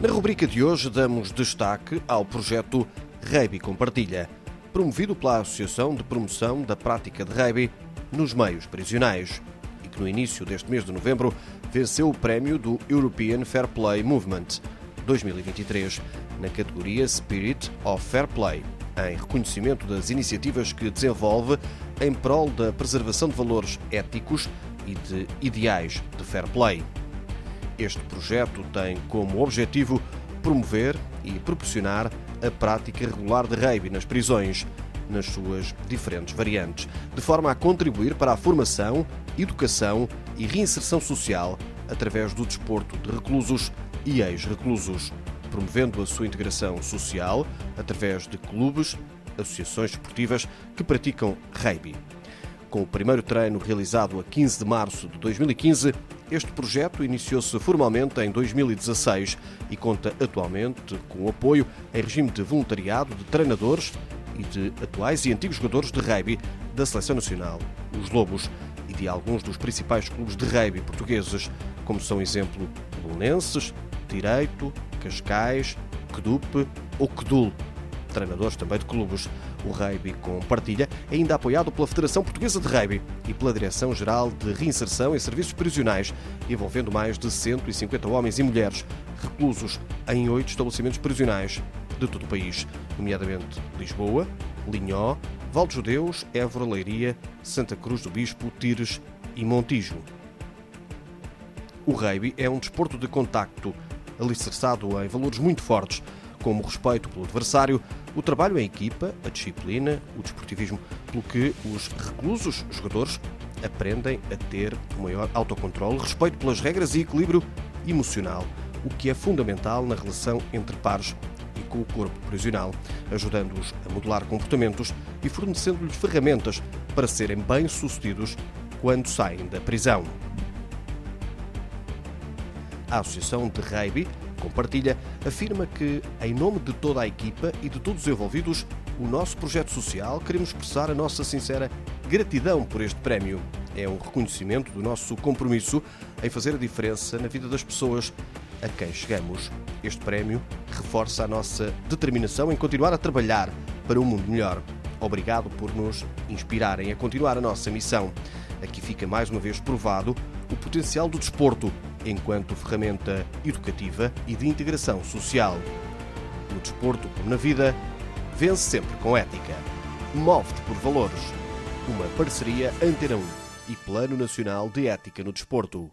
Na rubrica de hoje damos destaque ao projeto Rugby Compartilha, promovido pela Associação de Promoção da Prática de Rugby nos Meios Prisionais e que no início deste mês de novembro venceu o prémio do European Fair Play Movement 2023 na categoria Spirit of Fair Play, em reconhecimento das iniciativas que desenvolve em prol da preservação de valores éticos e de ideais de fair play. Este projeto tem como objetivo promover e proporcionar a prática regular de rugby nas prisões, nas suas diferentes variantes, de forma a contribuir para a formação, educação e reinserção social através do desporto de reclusos e ex-reclusos, promovendo a sua integração social através de clubes, associações esportivas que praticam rugby. Com o primeiro treino realizado a 15 de março de 2015, este projeto iniciou-se formalmente em 2016 e conta atualmente com o apoio em regime de voluntariado de treinadores e de atuais e antigos jogadores de rugby da Seleção Nacional, os Lobos, e de alguns dos principais clubes de rugby portugueses, como são exemplo Belenenses, Direito, Cascais, Quedupe ou Quedul, treinadores também de clubes. O rugby com partilha é ainda apoiado pela Federação Portuguesa de Rugby e pela Direção-Geral de Reinserção em Serviços Prisionais, envolvendo mais de 150 homens e mulheres reclusos em oito estabelecimentos prisionais de todo o país, nomeadamente Lisboa, Linhó, Val de Judeus, Évora, Leiria, Santa Cruz do Bispo, Tires e Montijo. O rugby é um desporto de contacto, alicerçado em valores muito fortes, como respeito pelo adversário, o trabalho em equipa, a disciplina, o desportivismo, pelo que os reclusos jogadores aprendem a ter o maior autocontrole, respeito pelas regras e equilíbrio emocional, o que é fundamental na relação entre pares e com o corpo prisional, ajudando-os a modelar comportamentos e fornecendo-lhes ferramentas para serem bem-sucedidos quando saem da prisão. A Associação de Rugby Compartilha afirma que, em nome de toda a equipa e de todos os envolvidos, o nosso projeto social queremos expressar a nossa sincera gratidão por este prémio. É um reconhecimento do nosso compromisso em fazer a diferença na vida das pessoas a quem chegamos. Este prémio reforça a nossa determinação em continuar a trabalhar para um mundo melhor. Obrigado por nos inspirarem a continuar a nossa missão. Aqui fica mais uma vez provado o potencial do desporto enquanto ferramenta educativa e de integração social. No desporto, como na vida, vence sempre com ética. Move-te por valores. Uma parceria Antena 1 e Plano Nacional de Ética no Desporto.